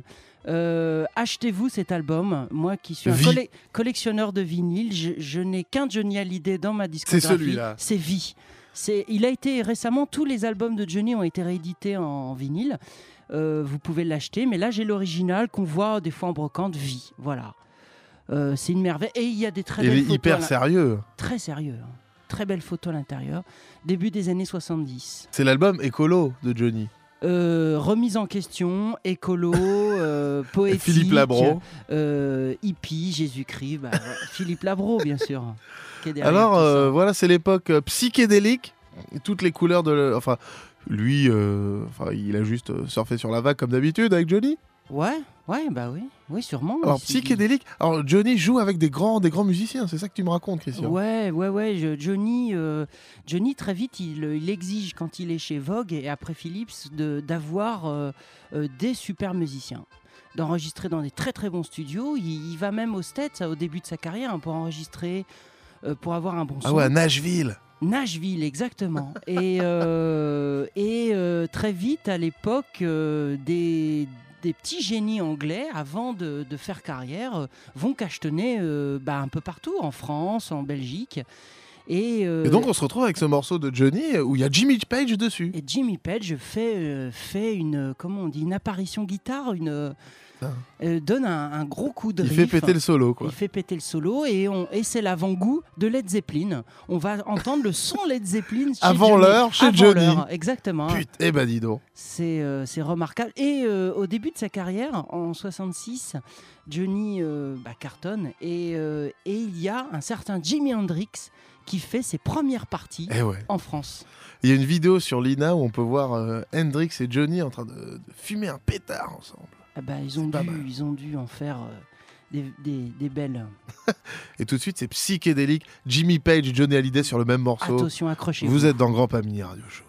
Euh, Achetez-vous cet album. Moi qui suis un colle- collectionneur de vinyle, je, je n'ai qu'un Johnny Hallyday dans ma discographie. celui-là. C'est Vie. C'est, il a été récemment, tous les albums de Johnny ont été réédités en, en vinyle. Euh, vous pouvez l'acheter, mais là j'ai l'original qu'on voit des fois en brocante, Vie. Voilà. Euh, c'est une merveille. Et il y a des très Il belles hyper sérieux. Très sérieux. hein. Très belles photos à l'intérieur. Début des années 70. C'est l'album écolo de Johnny. Euh, remise en question, écolo, euh, <laughs> poétique. Philippe Labro. euh, hippie, Jésus-Christ. bah, <laughs> Philippe Labro, bien sûr. qui est derrière Alors voilà, c'est l'époque psychédélique. Et Toutes les couleurs de. le- Enfin, lui, euh, enfin, il a juste euh, surfé sur la vague comme d'habitude avec Johnny. Ouais, ouais, bah oui, oui, sûrement. Alors psychédélique. Alors Johnny joue avec des grands, des grands musiciens. C'est ça que tu me racontes, Christian. Ouais, ouais, ouais. je- Johnny, euh, Johnny très vite, il, il exige quand il est chez Vogue et après Philips de- d'avoir euh, des super musiciens, d'enregistrer dans des très très bons studios. Il, il va même aux States au début de sa carrière hein, pour enregistrer, euh, pour avoir un bon son. Ah ouais, à Nashville. Nashville, exactement. et euh, euh, très vite, à l'époque, euh, des, petits génies anglais, avant de, faire carrière, vont cachetonner bah, un peu partout, en France, en Belgique. Et, euh, Et donc on se retrouve avec ce morceau de Johnny où il y a Jimmy Page dessus. et Jimmy Page fait, euh, fait une, comment on dit, une apparition guitare, une, euh, donne un, un gros coup de Il riff. fait péter le solo, quoi. Il fait péter le solo et, on, et c'est l'avant-goût de Led Zeppelin. On va entendre le son Led Zeppelin chez Avant l'heure, chez Avant Johnny. Exactement. Putain, eh ben dis donc. C'est euh, remarquable. Et euh, au début de sa carrière, en 66, Johnny euh, bah, cartonne et, euh, et il y a un certain Jimi Hendrix qui fait ses premières parties Eh ouais. en France. Il y a une vidéo sur Lina où on peut voir euh, Hendrix et Johnny en train de, de fumer un pétard ensemble. Ah bah, ils, ont dû, ils ont dû en faire euh, des, des- des belles. <laughs> Et tout de suite, c'est psychédélique. Jimmy Page et Johnny Hallyday sur le même morceau. Attention, accrochez-vous. Vous êtes dans Grand Pamini Radio Show.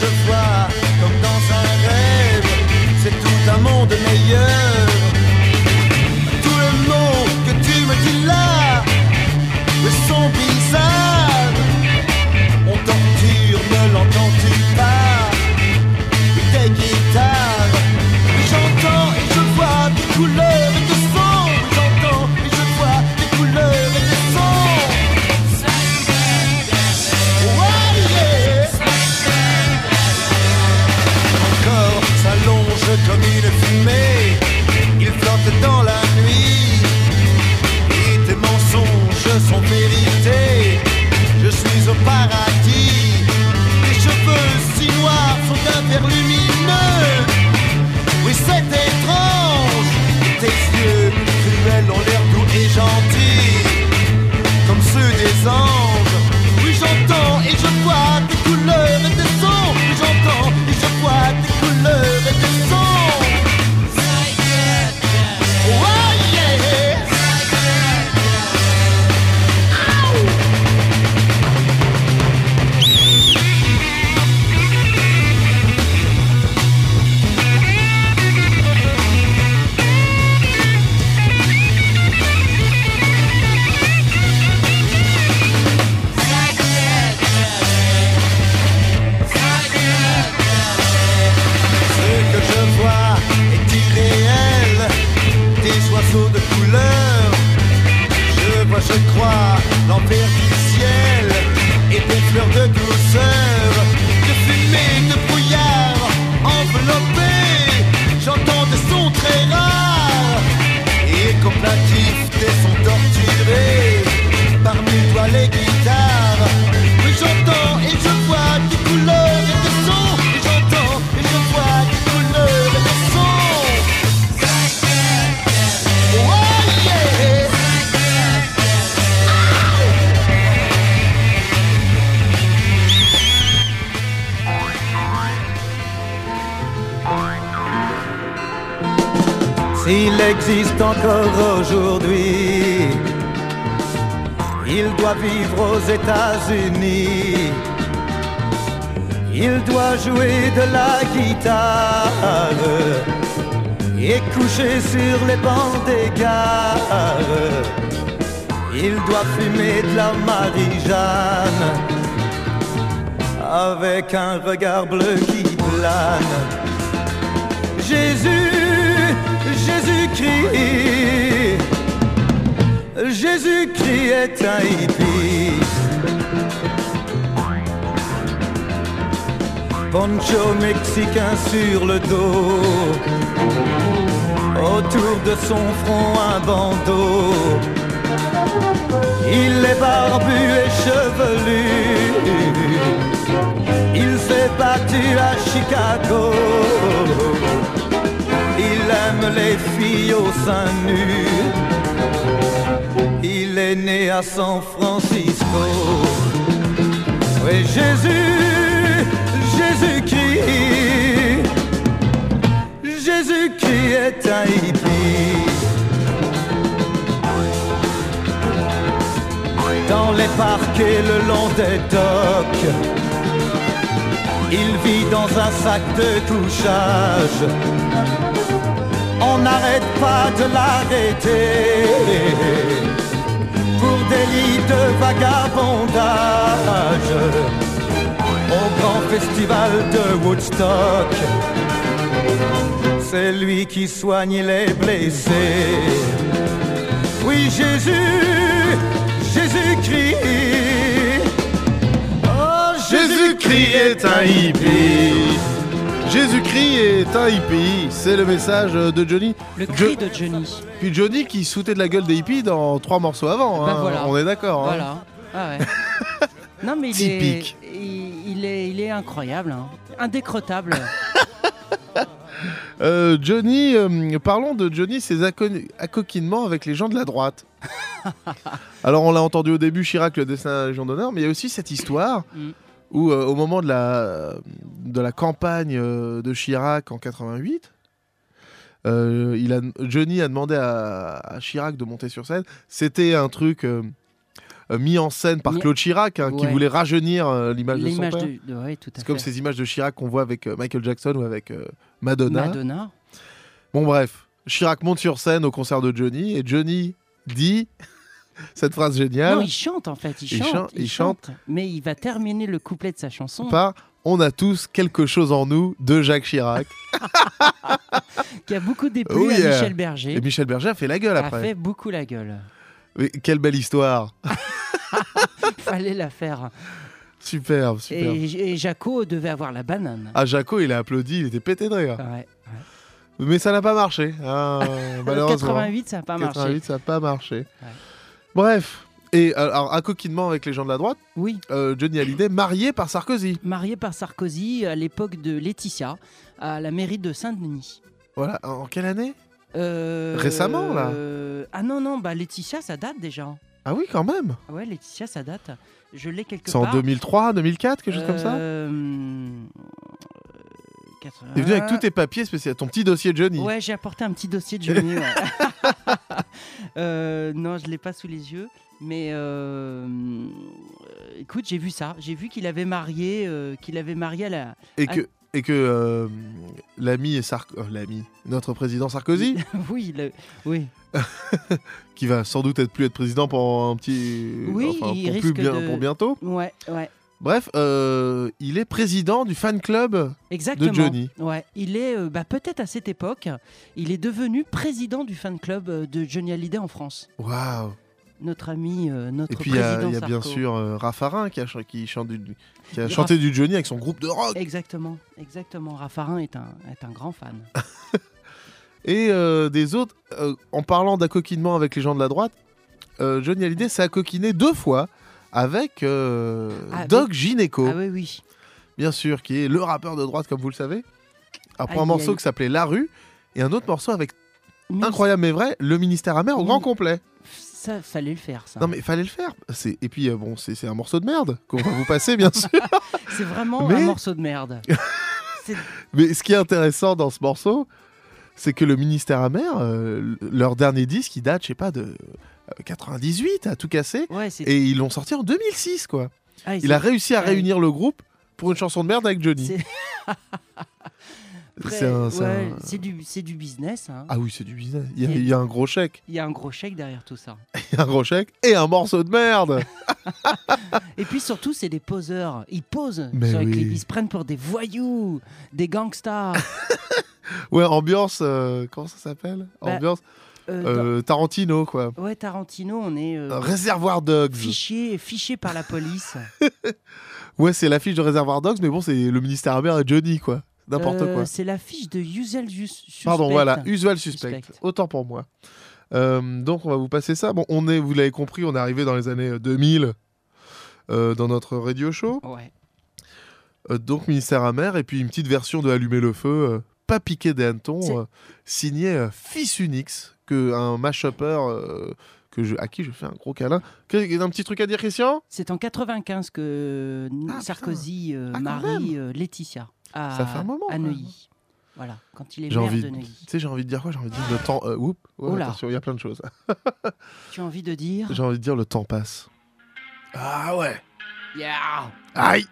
Je vois comme dans un rêve, c'est tout un monde meilleur. S'il existe encore aujourd'hui, il doit vivre aux États-Unis. Il doit jouer de la guitare et coucher sur les bancs des gares. Il doit fumer de la Marie-Jeanne avec un regard bleu qui plane. Jésus, Jésus-Christ, est un hippie. Poncho mexicain sur le dos, autour de son front un bandeau. Il est barbu et chevelu. Il s'est battu à Chicago. Il aime les filles au sein nu. Il est né à San Francisco. Oui, Jésus, Jésus-Christ. Jésus-Christ est un hippie. dans les parcs et le long des docks. Il vit dans un sac de couchage. On n'arrête pas de l'arrêter pour délit de vagabondage. Au grand festival de Woodstock, c'est lui qui soigne les blessés. Oui, Jésus, Jésus-Christ. Oh, Jésus-Christ est un hippie. Jésus-Christ est un hippie. C'est le message de Johnny. Le cri de Johnny. Puis Johnny qui sautait de la gueule des hippies dans trois morceaux avant. Bah hein. voilà. On est d'accord. hein. Voilà. Ah ouais. <laughs> non mais il Typique. est, il, il est, il est incroyable, hein. indécrottable. <laughs> Euh, Johnny, euh, parlons de Johnny, ses acco- accoquinements avec les gens de la droite. <laughs> Alors on l'a entendu au début, Chirac, le destin de la Légion d'honneur, mais il y a aussi cette histoire Mm. Où euh, au moment de la, de la campagne euh, de Chirac en 88, euh, il a, Johnny a demandé à, à Chirac de monter sur scène. C'était un truc euh, euh, mis en scène par Claude Chirac, hein, qui voulait rajeunir euh, l'image de son père. de, ouais, C'est comme ces images de Chirac qu'on voit avec euh, Michael Jackson ou avec euh, Madonna. Madonna. Bon bref, Chirac monte sur scène au concert de Johnny et Johnny dit cette phrase géniale Non, il chante en fait, il, Il chante, chante- il chante. Mais il va terminer le couplet de sa chanson par On a tous quelque chose en nous de Jacques Chirac. <laughs> qui a beaucoup déplu Oh à. Michel Berger. Et Michel Berger a fait la gueule a après. fait beaucoup la gueule. Mais quelle belle histoire. <laughs> Fallait la faire. Superbe, superbe. Et, et Jaco devait avoir la banane. Ah Jaco, il a applaudi, il était pété de rire. Ouais. Mais ça n'a pas marché. hein, <laughs> malheureusement. 88, ça n'a pas marché. 88, ça n'a pas marché. Bref. Et euh, alors, un coquinement avec les gens de la droite. euh, Oui. Johnny Hallyday, marié par Sarkozy. Marié par Sarkozy à l'époque de Laetitia, à la mairie de Saint-Denis. Voilà. En quelle année? Euh, Récemment, là euh, Ah non, non, bah Laetitia, ça date déjà. Ah oui, quand même. Ah Ouais, Laetitia, ça date. Je l'ai quelque C'est en part. 2003, 2004, quelque chose comme ça? Euh, T'es venu avec tous tes papiers spéciaux, ton petit dossier Johnny. Ouais, j'ai apporté un petit dossier de Johnny. ouais. <laughs> Euh, non, je l'ai pas sous les yeux, mais euh, écoute, j'ai vu ça. J'ai vu qu'il avait marié, euh, qu'il avait marié à la. Et à- que, et que euh, l'ami euh, l'ami, notre président Sarkozy, <laughs> oui, le- oui. <laughs> qui va sans doute être plus être président pour un petit, Oui, enfin, il pour, risque plus bien, de- pour bientôt. Ouais, ouais. Bref, euh, il est président du fan club Exactement. de Johnny. Ouais, il est euh, bah, peut-être à cette époque, il est devenu président du fan club euh, de Johnny Hallyday en France. Waouh Notre ami, euh, notre Et puis il y a, y bien Sarko. sûr Raffarin qui a, ch- qui chante du, qui a Raph- chanté du Johnny avec son groupe de rock. Exactement, exactement. Raffarin est un, est un grand fan. <laughs> Et des autres, en parlant d'accoquinement avec les gens de la droite, Johnny Hallyday s'est accoquiné deux fois avec euh, Ah, Doc oui. Gineco. Ah oui, oui. Bien sûr, qui est le rappeur de droite, comme vous le savez. Après Aïe, un morceau aïe. qui s'appelait La Rue, et un autre morceau avec, Mais incroyable mais vrai, Le Ministère Amer au grand complet. Ça, fallait le faire, ça. Non mais fallait le faire. C'est- Et puis, euh, bon, c'est c'est un morceau de merde qu'on va vous passer, bien sûr. <laughs> C'est vraiment Mais- un morceau de merde. <laughs> C'est- Mais ce qui est intéressant dans ce morceau, c'est que le ministère amer, euh, leur dernier disque, il date, je sais pas, de 98, à tout casser. Ouais, et ils l'ont sorti en 2006, quoi. Ah, il a réussi à Ouais. réunir le groupe pour une chanson de merde avec Johnny. C'est- <laughs> ouais, un- du, business. hein. Ah oui, c'est du business. Il y, a, Et- il y a un gros chèque. Il y a un gros chèque derrière tout ça. <laughs> Il y a un gros chèque et un morceau de merde. <laughs> Et puis surtout, c'est des poseurs. Ils posent Mais sur les oui. clips. Ils se prennent pour des voyous, des gangsters. ouais, ambiance. euh, comment ça s'appelle? Bah, Ambiance. Euh, euh, Tarantino, quoi. Ouais, Tarantino, on est euh, Réservoir Dogs. fiché, fiché par la police. <laughs> Ouais, c'est l'affiche de Réservoir Dogs, mais bon, c'est le ministère amer et Johnny, quoi. N'importe quoi. C'est l'affiche de Usual Suspect. Pardon, voilà, Usual Suspect. Suspect. Autant pour moi. Donc, on va vous passer ça. Bon, on est, vous l'avez compris, on est arrivé dans les années 2000 euh, dans notre radio show. Ouais. Donc, ministère amer, et puis une petite version de Allumer le feu, euh, pas piqué des hannetons, euh, signé euh, Fils Unix, que un mash-upper euh, que je, à qui je fais un gros câlin. Qu'est- Un petit truc à dire, Christian? C'est en 95 que Ah, Sarkozy euh, Ah, marie euh, Laetitia à, Ça fait un moment, à Neuilly. Voilà, quand il est J'ai maire envie, de tu Neuilly. sais, j'ai envie de dire quoi? J'ai envie de dire le temps. Euh, oups, ouais, Oh attention, il y a plein de choses. <laughs> Tu as envie de dire? J'ai envie de dire le temps passe. Ah ouais. Yeah Aïe.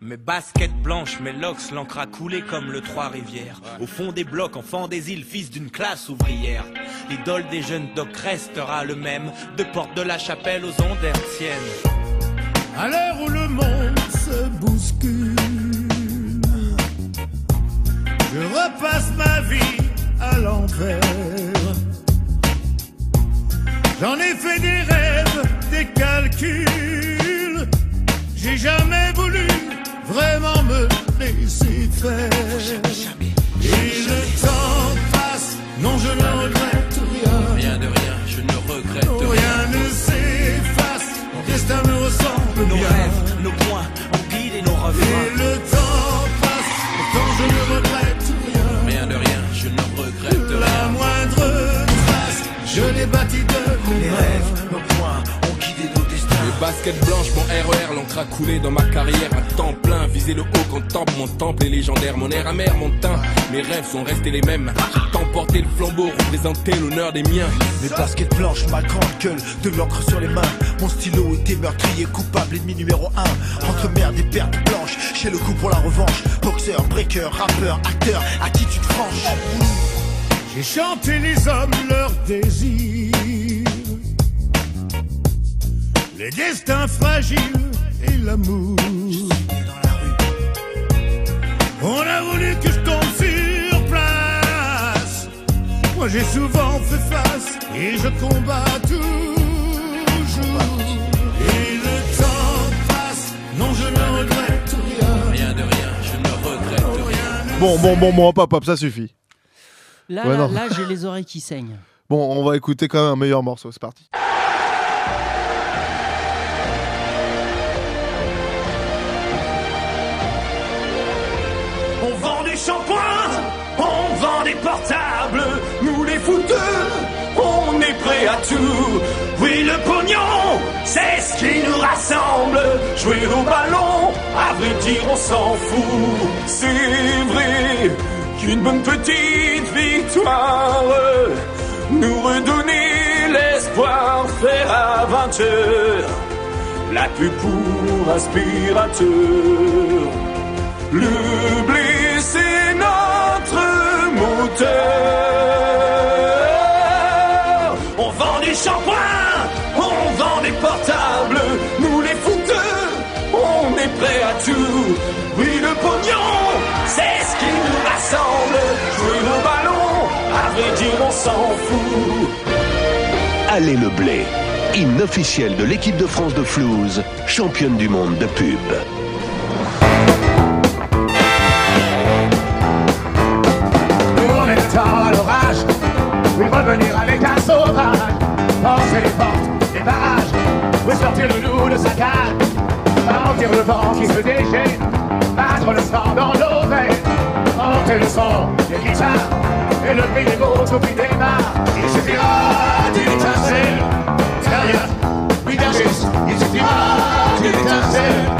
Mes baskets blanches, mes locks, l'encre a coulé comme le Trois-Rivières. Au fond des blocs, enfant des îles, fils d'une classe ouvrière. L'idole des jeunes docs restera le même, de porte de la chapelle aux ondes hertziennes. À l'heure où le monde se bouscule, je repasse ma vie à l'envers. J'en ai fait des rêves, des calculs. J'ai jamais voulu vraiment me laisser faire. Et le temps passe, non je ne regrette rien. Rien de rien, je ne regrette rien. Rien ne s'efface, mon destin me ressemble Nos bien. rêves, nos points, ont guidé nos Et refrains. le temps passe, pourtant je ne regrette rien. Rien de rien, je ne regrette La rien. moindre trace, je l'ai bâti de mes Les rêves, nos points, ont guidé nos destins. Les baskets blanches, mon RER, l'encre a coulé dans ma carrière à temps plein. Viser le haut quand temple, mon temple est légendaire. Mon air amer, mon teint, mes rêves sont restés les mêmes. J'ai tant porté le flambeau, représenté l'honneur des miens. Mes baskets blanches, ma grande gueule, de l'encre sur les mains. Mon stylo était meurtrier, coupable, ennemi numéro un. Entre merde et pertes blanches, chez le coup pour la revanche. Boxeur, breaker, rappeur, acteur, attitude franche. J'ai chanté les hommes leurs désirs, les destins fragiles et l'amour. On a voulu que je tombe sur place. Moi j'ai souvent fait face et je combats toujours. Et le temps passe, non je ne regrette rien. Rien de rien, je ne regrette rien. Bon, bon, bon, bon, hop, hop, hop, ça suffit. Là, Ouais, là, non. là, j'ai les oreilles qui saignent. Bon, on va écouter quand même un meilleur morceau, c'est parti. On est prêt à tout. Oui, le pognon, c'est ce qui nous rassemble. Jouer au ballon, à vrai dire, on s'en fout. C'est vrai qu'une bonne petite victoire nous redonner l'espoir, faire à 20 heures la pub pour aspirateur. Le blé, c'est notre moteur. Des shampoings, on vend des portables. Nous les fouteux, on est prêt à tout. Oui, le pognon, c'est ce qui nous rassemble. Jouer au ballon, à vrai dire, on s'en fout. Allez le blé, hymne officiel de l'équipe de France de Flouze, championne du monde de pub. Penser les portes, les barrages, oui sortir le loup de sa cage, ralentir le vent qui se déchaîne, battre le sang dans nos veines, monter le son des guitares, et le prix des mots des barres, il suffira d'une étincelle, derrière, oui bien juste, il suffira d'une étincelle,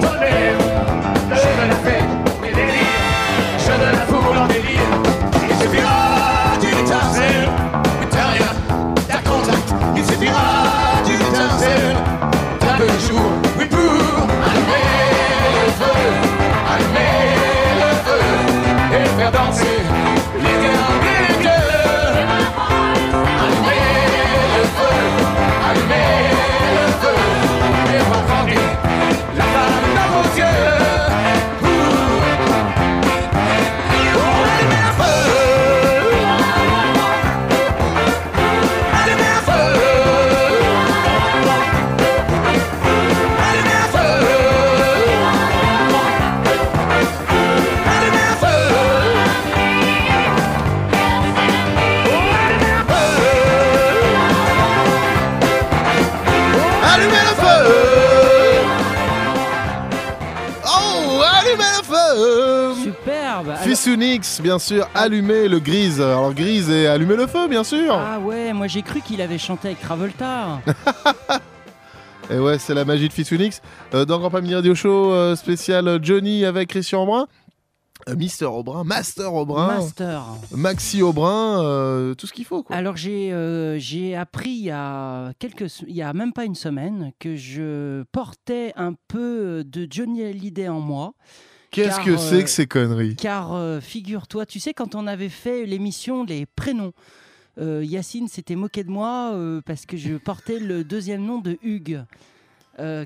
de bien sûr, allumez le grise. Alors grise et allumez le feu, bien sûr. Ah ouais, moi j'ai cru qu'il avait chanté avec Travolta. <laughs> Et ouais, c'est la magie de Fils Unix. Euh, dans Grand Mini Radio Show euh, spécial Johnny avec Christian Aubrin. Euh, Mister Aubrin, Master Aubrin, Master. Maxi Aubrin, euh, tout ce qu'il faut. Quoi. Alors j'ai euh, j'ai appris il y a quelques il y a même pas une semaine que je portais un peu de Johnny Hallyday en moi. Qu'est-ce que c'est euh, que ces conneries Car euh, figure-toi, tu sais quand on avait fait l'émission les prénoms. euh, Yacine s'était moqué de moi euh, parce que je portais le deuxième nom de Hugues.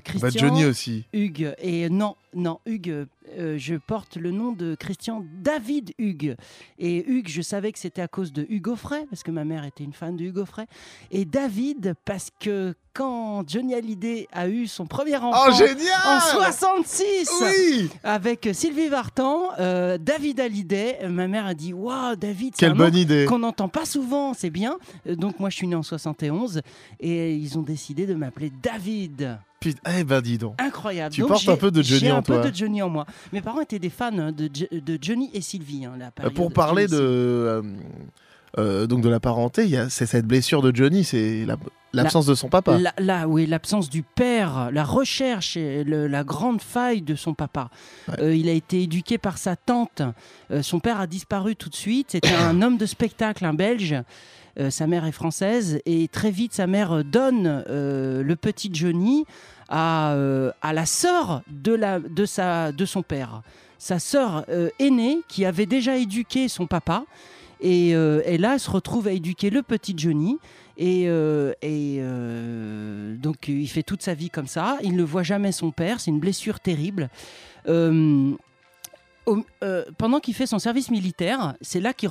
Christian, Bah, Johnny aussi. Hugues. Et non, non, Hugues, euh, je porte le nom de Christian David Hugues. Et Hugues, je savais que c'était à cause de Hugo Frey, parce que ma mère était une fan de Hugo Frey. Et David, parce que quand Johnny Hallyday a eu son premier enfant Oh, génial en 66 Oui avec Sylvie Vartan, euh, David Hallyday, ma mère a dit Waouh, David, c'est Quelle un bonne idée. qu'on n'entend pas souvent, c'est bien. Euh, donc moi, je suis né en 71 et ils ont décidé de m'appeler David. Putain, eh ben dis donc. Incroyable. Tu Donc, portes un peu de Johnny en un toi. peu de Johnny en moi. Mes parents étaient des fans de, Jo- de Johnny et Sylvie. hein, la Pour parler de, euh, euh, donc de la parenté, il y a c'est cette blessure de Johnny, c'est la- l'absence de son papa. La- la- oui, l'absence du père, la recherche et le- la grande faille de son papa. Euh, il a été éduqué par sa tante. Euh, son père a disparu tout de suite. C'était un homme de spectacle, un Belge. Euh, sa mère est française et très vite sa mère donne le petit Johnny à, euh, à la sœur de, la, de, sa, de son père. Sa sœur euh, aînée qui avait déjà éduqué son papa. Et, euh, là, elle se retrouve à éduquer le petit Johnny. Et, euh, et, donc, il fait toute sa vie comme ça. Il ne voit jamais son père. C'est une blessure terrible. Euh, au- euh, pendant qu'il fait son service militaire, c'est là qu'il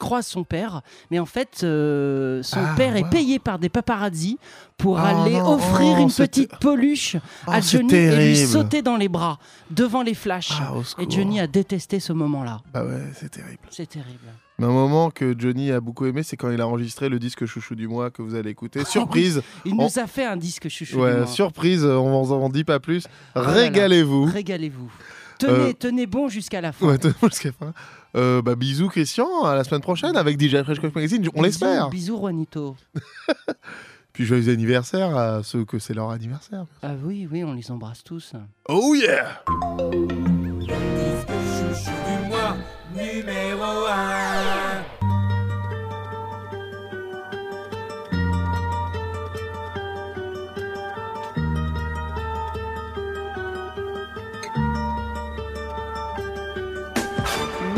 croise son père. Mais en fait, euh, son Ah, père est payé par des paparazzis pour Oh aller non, offrir oh, une petite peluche Oh, à Johnny et lui sauter dans les bras devant les flashs. Ah, et. Johnny a détesté ce moment-là. Bah ouais, c'est terrible. C'est terrible. Mais un moment que Johnny a beaucoup aimé, c'est quand il a enregistré le disque chouchou du mois que vous allez écouter. <laughs> Surprise. Il On- nous a fait un disque chouchou. du Ouais, mois. surprise, on vous en dit pas plus. Là. Régalez-vous. Régalez-vous. Tenez, Euh, tenez bon jusqu'à la fin. Ouais, tenez jusqu'à la fin. Euh, bah, bisous Christian, à la semaine prochaine avec DJ Fresh Cock Magazine, on l'espère. Bisous, Juanito. <laughs> Puis joyeux anniversaire à ceux que c'est leur anniversaire. Ah oui, oui, on les embrasse tous. Oh yeah Chouchou du mois numéro 1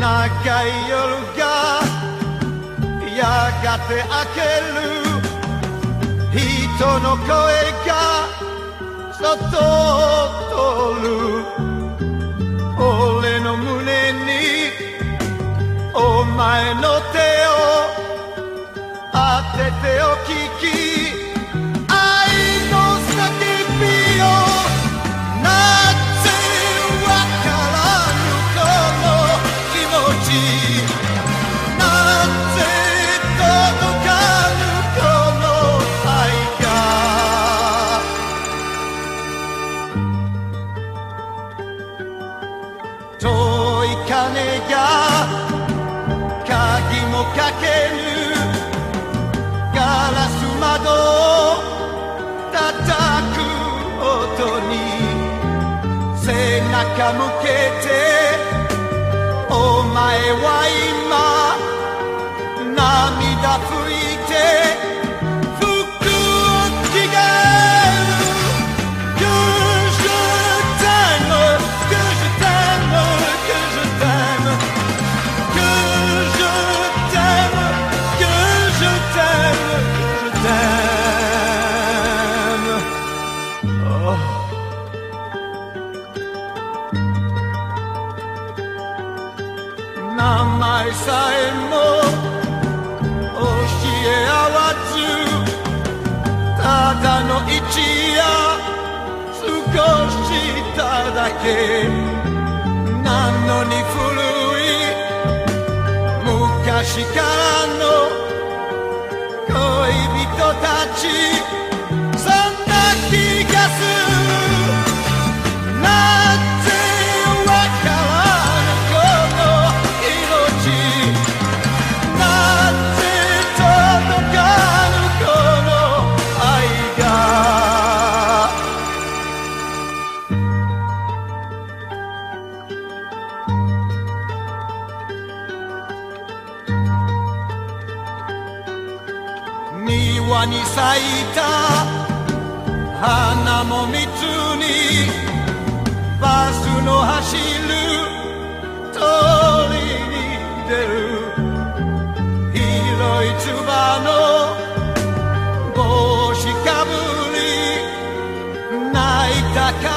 長い夜がやがて明ける人の声が外を通る俺の胸にお前の手を当ててお聞き かけるガラス窓を叩く音に。背中向けてお前は今涙拭いて。教え合わずただの一夜過ごしただけなのに古い昔からの恋人たち。そんな気がする。咲いた。花も蜜にバスの走る。通りに出る。広いつばの帽子かぶり。泣いたか